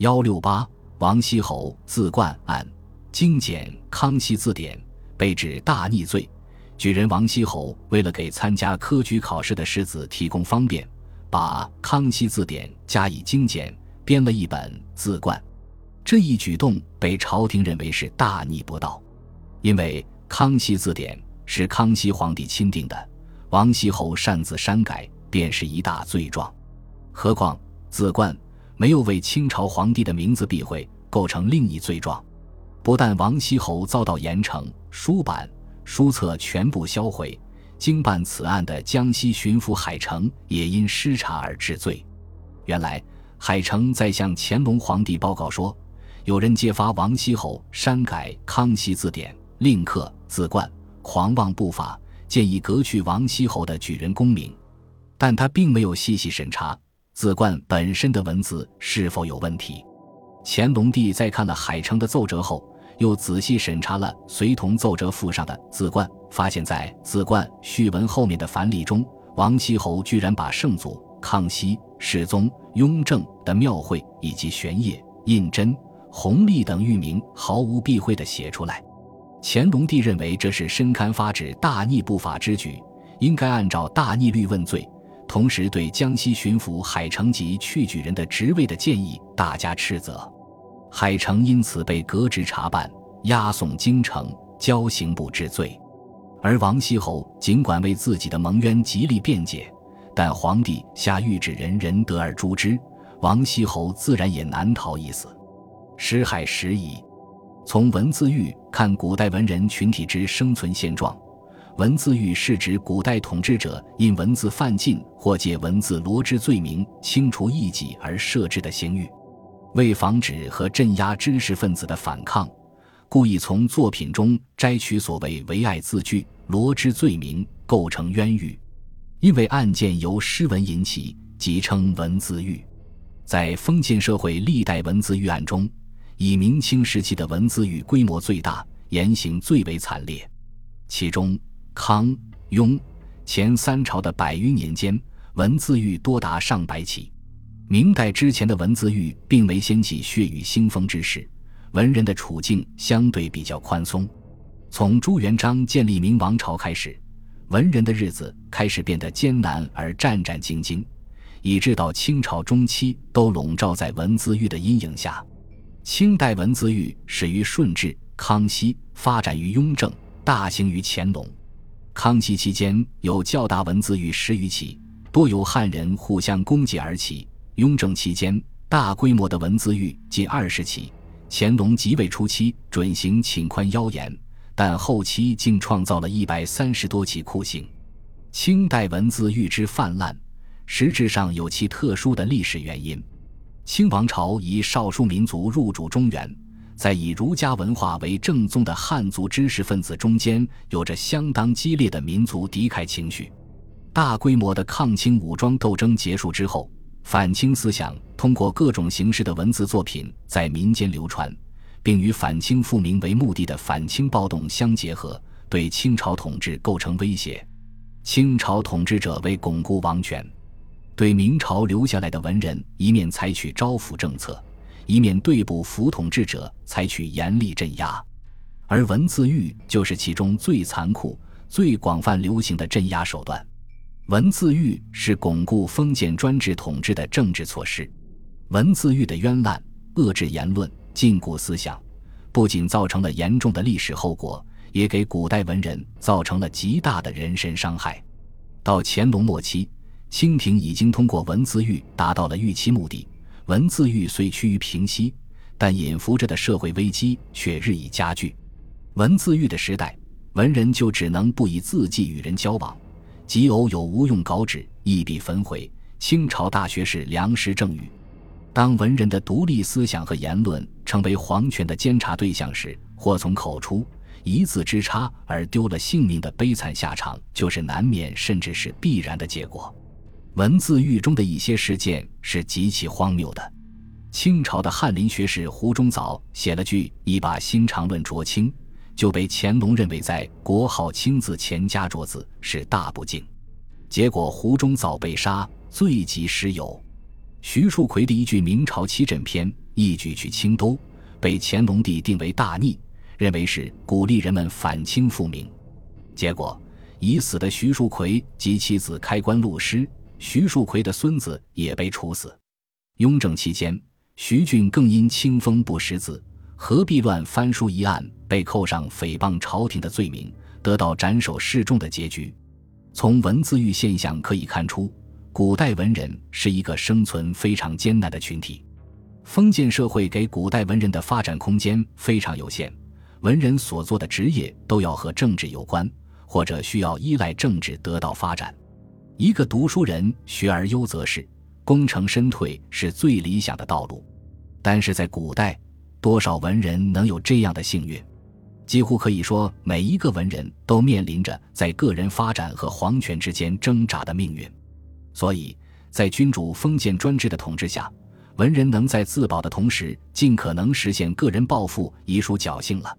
幺六八王羲侯字冠，按精简《康熙字典》，被指大逆罪。举人王羲侯为了给参加科举考试的士子提供方便，把《康熙字典》加以精简，编了一本《字冠》。这一举动被朝廷认为是大逆不道，因为《康熙字典》是康熙皇帝钦定的，王羲侯擅自删改，便是一大罪状。何况《字冠》没有为清朝皇帝的名字避讳，构成另一罪状。不但王羲侯遭到严惩，书版。书册全部销毁，经办此案的江西巡抚海城也因失察而治罪。原来，海城在向乾隆皇帝报告说，有人揭发王羲侯删改《康熙字典》，另刻字冠，狂妄不法，建议革去王羲侯的举人功名。但他并没有细细审查字冠本身的文字是否有问题。乾隆帝在看了海城的奏折后。又仔细审查了随同奏折附上的字冠，发现，在字冠序文后面的繁例中，王羲侯居然把圣祖、康熙、世宗、雍正的庙会以及玄烨、胤禛、弘历等域名毫无避讳地写出来。乾隆帝认为这是深堪发指、大逆不法之举，应该按照大逆律问罪，同时对江西巡抚海城及去举人的职位的建议大加斥责。海城因此被革职查办，押送京城交刑部治罪。而王羲侯尽管为自己的蒙冤极力辩解，但皇帝下谕旨人人得而诛之，王羲侯自然也难逃一死。时海时矣。从文字狱看古代文人群体之生存现状，文字狱是指古代统治者因文字犯禁或借文字罗织罪名清除异己而设置的刑狱。为防止和镇压知识分子的反抗，故意从作品中摘取所谓唯爱字句，罗织罪名，构成冤狱。因为案件由诗文引起，即称文字狱。在封建社会历代文字狱案中，以明清时期的文字狱规模最大，严刑最为惨烈。其中，康、雍、前三朝的百余年间，文字狱多达上百起。明代之前的文字狱并没掀起血雨腥风之势，文人的处境相对比较宽松。从朱元璋建立明王朝开始，文人的日子开始变得艰难而战战兢兢，以致到清朝中期都笼罩在文字狱的阴影下。清代文字狱始于顺治、康熙，发展于雍正，大兴于乾隆。康熙期间有较大文字狱十余起，多由汉人互相攻讦而起。雍正期间，大规模的文字狱近二十起。乾隆即位初期准行请宽腰严，但后期竟创造了一百三十多起酷刑。清代文字狱之泛滥，实质上有其特殊的历史原因。清王朝以少数民族入主中原，在以儒家文化为正宗的汉族知识分子中间，有着相当激烈的民族敌忾情绪。大规模的抗清武装斗争结束之后。反清思想通过各种形式的文字作品在民间流传，并与反清复明为目的的反清暴动相结合，对清朝统治构成威胁。清朝统治者为巩固王权，对明朝留下来的文人一面采取招抚政策，以免对捕服统治者采取严厉镇压，而文字狱就是其中最残酷、最广泛流行的镇压手段。文字狱是巩固封建专制统治的政治措施。文字狱的冤滥、遏制言论、禁锢思想，不仅造成了严重的历史后果，也给古代文人造成了极大的人身伤害。到乾隆末期，清廷已经通过文字狱达到了预期目的。文字狱虽趋于平息，但隐伏着的社会危机却日益加剧。文字狱的时代，文人就只能不以字迹与人交往。即偶有无用稿纸，一笔焚毁。清朝大学士梁实正语：当文人的独立思想和言论成为皇权的监察对象时，祸从口出一字之差而丢了性命的悲惨下场，就是难免甚至是必然的结果。文字狱中的一些事件是极其荒谬的。清朝的翰林学士胡中藻写了句“一把心肠论浊清”。就被乾隆认为在国号“清”字前加“浊”字是大不敬，结果胡中藻被杀，罪及师友。徐树奎的一句明朝七诊篇一举去清都，被乾隆帝定为大逆，认为是鼓励人们反清复明。结果，已死的徐树奎及其子开棺录尸，徐树奎的孙子也被处死。雍正期间，徐俊更因清风不识字、何必乱翻书一案，被扣上诽谤朝廷的罪名，得到斩首示众的结局。从文字狱现象可以看出，古代文人是一个生存非常艰难的群体。封建社会给古代文人的发展空间非常有限，文人所做的职业都要和政治有关，或者需要依赖政治得到发展。一个读书人学而优则仕，功成身退是最理想的道路。但是在古代，多少文人能有这样的幸运？几乎可以说，每一个文人都面临着在个人发展和皇权之间挣扎的命运。所以，在君主封建专制的统治下，文人能在自保的同时，尽可能实现个人抱负，已属侥幸了。